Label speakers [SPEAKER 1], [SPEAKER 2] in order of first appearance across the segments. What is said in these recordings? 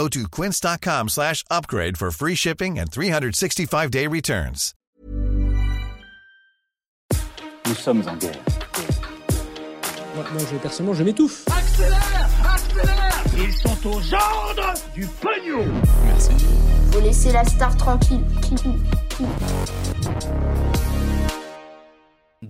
[SPEAKER 1] Go to quince.com slash upgrade for free shipping and 365-day returns.
[SPEAKER 2] Nous sommes en guerre.
[SPEAKER 3] Moi, moi, je, personnellement, je m'étouffe.
[SPEAKER 4] Accélère Accélère Ils sont aux ordres du pognon
[SPEAKER 5] Faut laisser la star tranquille.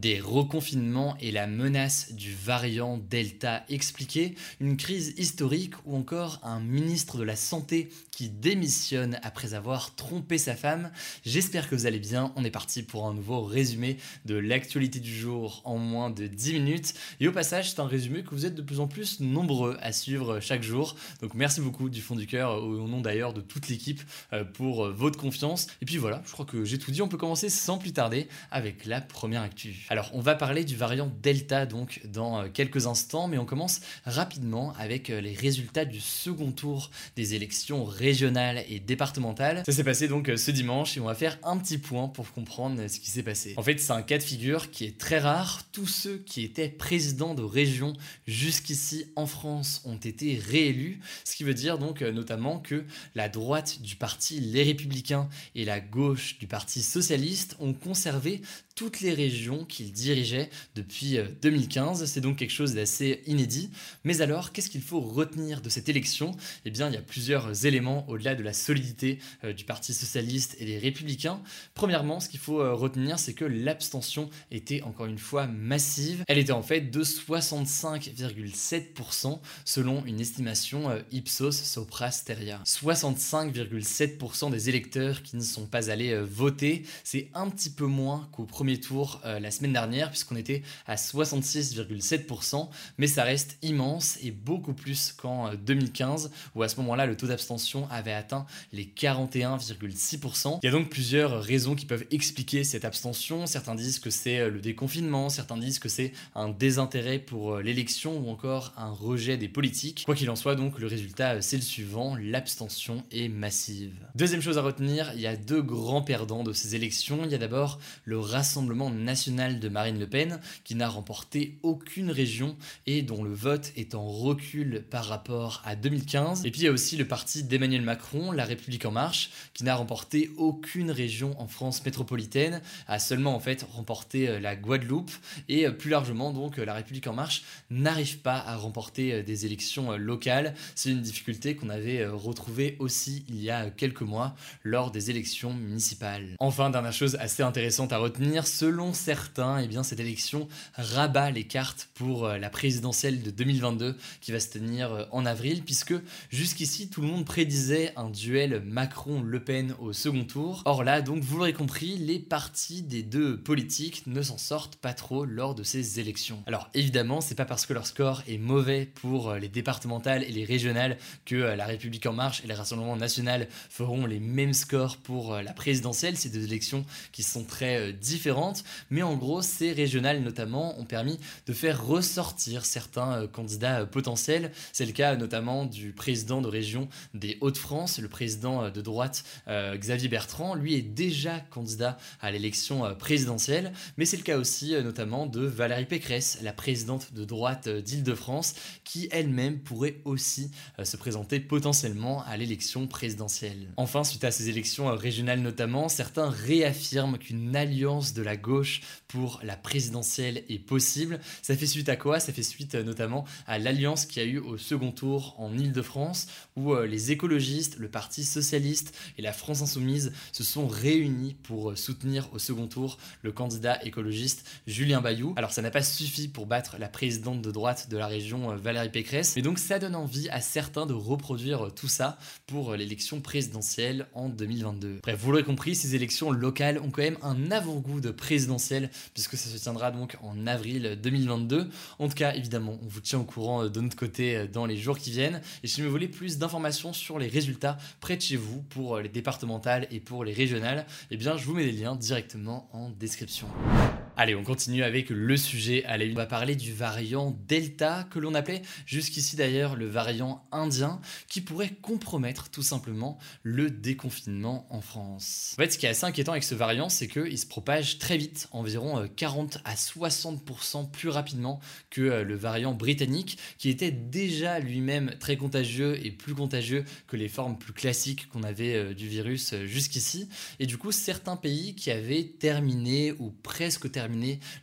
[SPEAKER 6] Des reconfinements et la menace du variant Delta expliqué, une crise historique ou encore un ministre de la Santé qui démissionne après avoir trompé sa femme. J'espère que vous allez bien. On est parti pour un nouveau résumé de l'actualité du jour en moins de 10 minutes. Et au passage, c'est un résumé que vous êtes de plus en plus nombreux à suivre chaque jour. Donc merci beaucoup du fond du cœur, au nom d'ailleurs de toute l'équipe, euh, pour euh, votre confiance. Et puis voilà, je crois que j'ai tout dit. On peut commencer sans plus tarder avec la première actu. Alors, on va parler du variant Delta donc dans euh, quelques instants, mais on commence rapidement avec les résultats du second tour des élections régionales et départementales. Ça s'est passé donc euh, ce dimanche et on va faire un petit point pour comprendre ce qui s'est passé. En fait, c'est un cas de figure qui est très rare. Tous ceux qui étaient présidents de région jusqu'ici en France ont été réélus, ce qui veut dire donc euh, notamment que la droite du parti Les Républicains et la gauche du parti Socialiste ont conservé toutes les régions qu'il dirigeait depuis 2015. Euh, c'est donc quelque chose d'assez inédit. Mais alors, qu'est-ce qu'il faut retenir de cette élection? Eh bien, il y a plusieurs éléments au-delà de la solidité euh, du Parti socialiste et des républicains. Premièrement, ce qu'il faut euh, retenir, c'est que l'abstention était encore une fois massive. Elle était en fait de 65,7% selon une estimation Ipsos Sopra Steria. 65,7% des électeurs qui ne sont pas allés voter, c'est un petit peu moins qu'au premier tour la semaine dernière, puisqu'on était à 66,7%, mais ça reste immense et beaucoup plus qu'en 2015, euh, où à ce moment-là, le taux d'abstention avait atteint les 41,6%. Il y a donc plusieurs raisons qui peuvent expliquer cette abstention. Certains disent que c'est euh, le déconfinement, certains disent que c'est un désintérêt pour l'élection ou encore un rejet des politiques. Quoi qu'il en soit, donc, le résultat, c'est le suivant, l'abstention est massive. Deuxième chose à retenir, il y a deux grands perdants de ces élections. Il y a d'abord le Rassemblement national de Marine Le Pen, qui n'a remporté aucune région et dont le vote est en recul par rapport à 2015. Et puis il y a aussi le parti d'Emmanuel Macron, La République en marche, qui n'a remporté aucune région en France métropolitaine, a seulement en fait remporté euh, la Guadeloupe et euh, plus largement donc euh, La République en marche n'arrive pas à remporter des élections locales. C'est une difficulté qu'on avait retrouvée aussi il y a quelques mois lors des élections municipales. Enfin, dernière chose assez intéressante à retenir, selon certains, eh bien, cette élection rabat les cartes pour euh, la présidentielle de 2022 qui va se tenir euh, en avril, puisque jusqu'ici, tout le monde prédisait un duel Macron-Le Pen au second tour. Or là, donc, vous l'aurez compris, les partis des deux politiques ne s'en sortent pas trop lors de ces élections. Alors évidemment, c'est pas parce que leur score est mauvais pour euh, les départementales et les régionales que la République en marche et le Rassemblement national feront les mêmes scores pour la présidentielle. C'est deux élections qui sont très différentes mais en gros, ces régionales notamment ont permis de faire ressortir certains euh, candidats euh, potentiels. C'est le cas notamment du président de région des Hauts-de-France, le président euh, de droite Xavier Bertrand. Lui est déjà candidat à l'élection présidentielle, mais c'est le cas aussi notamment de Valérie Pécresse, la présidente de droite d'Île-de-France, qui elle-même pourrait aussi se présenter potentiellement à l'élection présidentielle. Enfin, suite à ces élections régionales notamment, certains réaffirment qu'une alliance de la gauche pour la présidentielle est possible. Ça fait suite à quoi? Ça fait suite euh, notamment à l'alliance qu'il y a eu au second tour en Ile-de-France, où euh, les écologistes, le Parti socialiste et la France insoumise se sont réunis pour euh, soutenir au second tour le candidat écologiste Julien Bayou. Alors ça n'a pas suffi pour battre la présidente de droite de la région Valérie Pécresse, mais donc ça donne envie à certains de reproduire tout ça pour l'élection présidentielle en 2022. Bref, vous l'aurez compris, ces élections locales ont quand même un avant-goût de présidentielle puisque ça se tiendra donc en avril 2022. En tout cas, évidemment, on vous tient au courant de notre côté dans les jours qui viennent. Et si vous voulez plus d'informations sur les résultats près de chez vous pour les départementales et pour les régionales, eh bien, je vous mets les liens directement en description. Allez, on continue avec le sujet à On va parler du variant Delta, que l'on appelait jusqu'ici d'ailleurs le variant indien, qui pourrait compromettre tout simplement le déconfinement en France. En fait, ce qui est assez inquiétant avec ce variant, c'est qu'il se propage très vite, environ 40 euh, à 60% plus rapidement que euh, le variant britannique, qui était déjà lui-même très contagieux et plus contagieux que les formes plus classiques qu'on avait euh, du virus jusqu'ici. Et du coup, certains pays qui avaient terminé ou presque terminé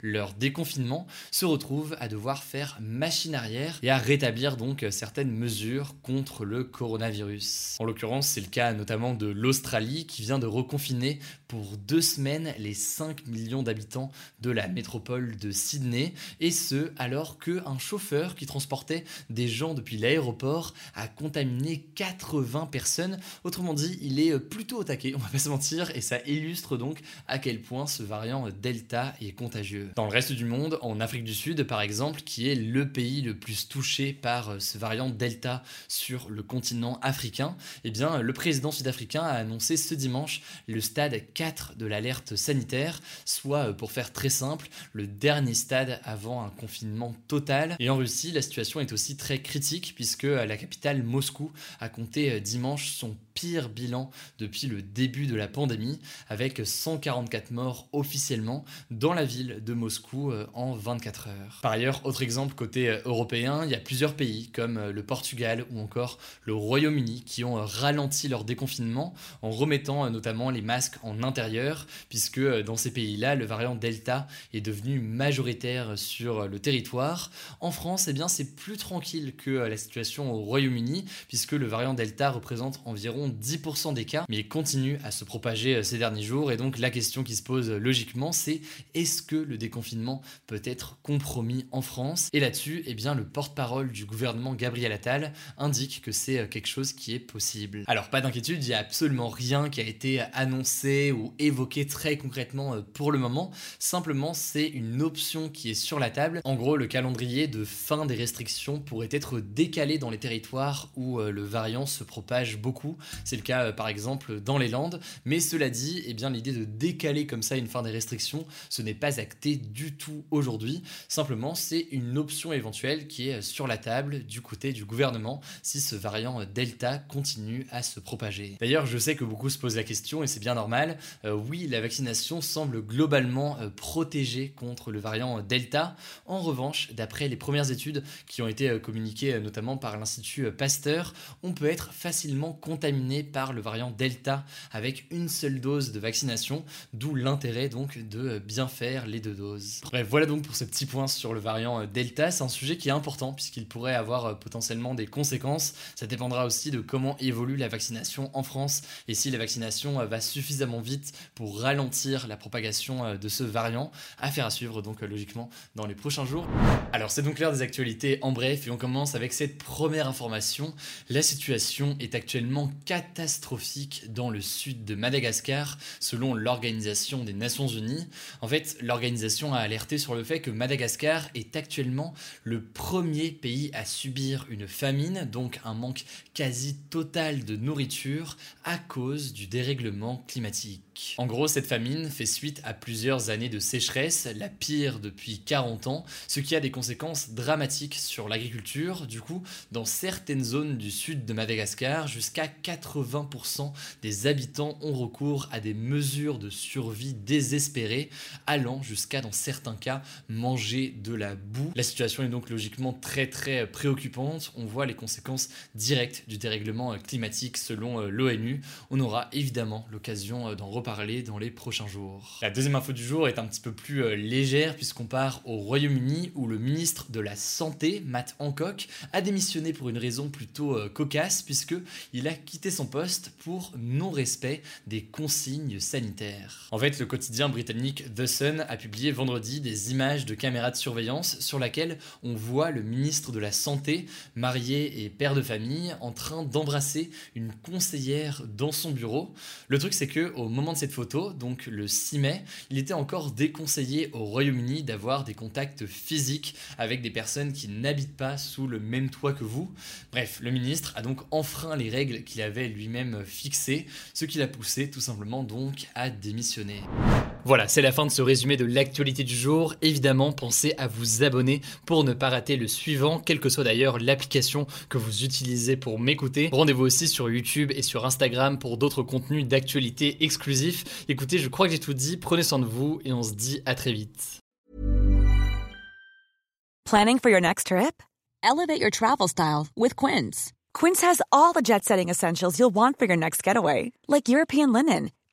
[SPEAKER 6] leur déconfinement, se retrouvent à devoir faire machine arrière et à rétablir donc certaines mesures contre le coronavirus. En l'occurrence, c'est le cas notamment de l'Australie qui vient de reconfiner pour deux semaines les 5 millions d'habitants de la métropole de Sydney, et ce alors qu'un chauffeur qui transportait des gens depuis l'aéroport a contaminé 80 personnes. Autrement dit, il est plutôt au taquet, on va pas se mentir, et ça illustre donc à quel point ce variant Delta est contagieux. Dans le reste du monde, en Afrique du Sud par exemple, qui est le pays le plus touché par euh, ce variant Delta sur le continent africain, eh bien le président sud-africain a annoncé ce dimanche le stade 4 de l'alerte sanitaire, soit euh, pour faire très simple, le dernier stade avant un confinement total. Et en Russie, la situation est aussi très critique puisque euh, la capitale Moscou a compté dimanche son pire bilan depuis le début de la pandémie, avec 144 morts officiellement dans ville de Moscou euh, en 24 heures. Par ailleurs, autre exemple côté euh, européen, il y a plusieurs pays comme euh, le Portugal ou encore le Royaume-Uni qui ont ralenti leur déconfinement en remettant notamment les masques en intérieur, puisque dans ces pays-là, le variant Delta est devenu majoritaire sur le territoire. En France, eh bien, c'est plus tranquille que la situation au Royaume-Uni, puisque le variant Delta représente environ 10% des cas, mais continue à se propager ces derniers jours. Et donc la question qui se pose logiquement, c'est est-ce que le déconfinement peut être compromis en France? Et là-dessus, eh bien, le porte-parole du gouvernement Gabriel Attal indique que c'est euh, quelque chose qui est possible. Alors pas d'inquiétude, il n'y a absolument rien qui a été annoncé ou évoqué très concrètement pour le moment. Simplement, c'est une option qui est sur la table. En gros, le calendrier de fin des restrictions pourrait être décalé dans les territoires où le variant se propage beaucoup. C'est le cas euh, par exemple dans les Landes. Mais cela dit, eh bien l'idée de décaler comme ça une fin des restrictions, ce n'est pas acté du tout aujourd'hui. Simplement, c'est une option éventuelle qui est euh, sur la table du côté du gouvernement si ce variant euh, Delta continue à se propager. D'ailleurs, je sais que beaucoup se posent la question et c'est bien normal. oui, la vaccination semble globalement protégée contre le variant Delta. En revanche, d'après les premières études qui ont été communiquées notamment par l'Institut Pasteur, on peut être facilement contaminé par le variant Delta avec une seule dose de vaccination, d'où l'intérêt donc de bien faire les deux doses. Bref, voilà donc pour ce petit point sur le variant Delta. C'est un sujet qui est important puisqu'il pourrait avoir euh, potentiellement des conséquences. Ça dépendra aussi de comment évolue la vaccination en France et si la vaccination euh, va suffisamment vite pour ralentir la propagation euh, de ce variant. Affaire à suivre donc logiquement dans les prochains jours. Alors c'est donc l'heure des actualités en bref et on commence avec cette première information. La situation est actuellement catastrophique dans le sud de Madagascar, selon l'Organisation des Nations Unies. En fait, l'organisation a alerté sur le fait que Madagascar est actuellement le premier pays à subir une famine, donc un manque quasi total de nourriture à cause du dérèglement climatique. En gros, cette famine fait suite à plusieurs années de sécheresse, la pire depuis 40 ans, ce qui a des conséquences dramatiques sur l'agriculture. Du coup, dans certaines zones du sud de Madagascar, jusqu'à 80% des habitants ont recours à des mesures de survie désespérées, allant jusqu'à, dans certains cas, manger de la boue. La situation est donc logiquement très très préoccupante. On voit les conséquences directes du dérèglement climatique selon euh, l'ONU. On aura évidemment l'occasion euh, d'en reparler dans les prochains jours. La deuxième info du jour est un petit peu plus euh, légère puisqu'on part au Royaume-Uni où le ministre de la Santé, Matt Hancock, a démissionné pour une raison plutôt cocasse puisque il a quitté son poste pour non-respect des consignes sanitaires. En fait, le quotidien britannique The Sun a publié vendredi des images de caméras de surveillance sur laquelle on voit le ministre de la Santé, marié et père de famille, en train d'embrasser une conseillère dans son bureau. Le truc, c'est que au moment de cette photo, donc le 6 mai, il était encore déconseillé au Royaume-Uni d'avoir des contacts physiques avec des personnes qui n'habitent pas sous le même toit que vous. Bref, le ministre a donc enfreint les règles qu'il avait lui-même fixées, ce qui l'a poussé tout simplement donc à démissionner. Voilà, c'est la fin de ce résumé de l'actualité du jour. Évidemment, pensez à vous abonner pour ne pas rater le suivant, quelle que soit d'ailleurs l'application que vous utilisez pour m'écouter. Rendez-vous aussi sur YouTube et sur Instagram pour d'autres contenus d'actualité exclusifs. Écoutez, je crois que j'ai tout dit, prenez soin de vous et on se dit à très vite.
[SPEAKER 7] Planning for your next trip? Elevate your travel style with Quince. Quince has all the jet-setting essentials you'll want for your next getaway, like European linen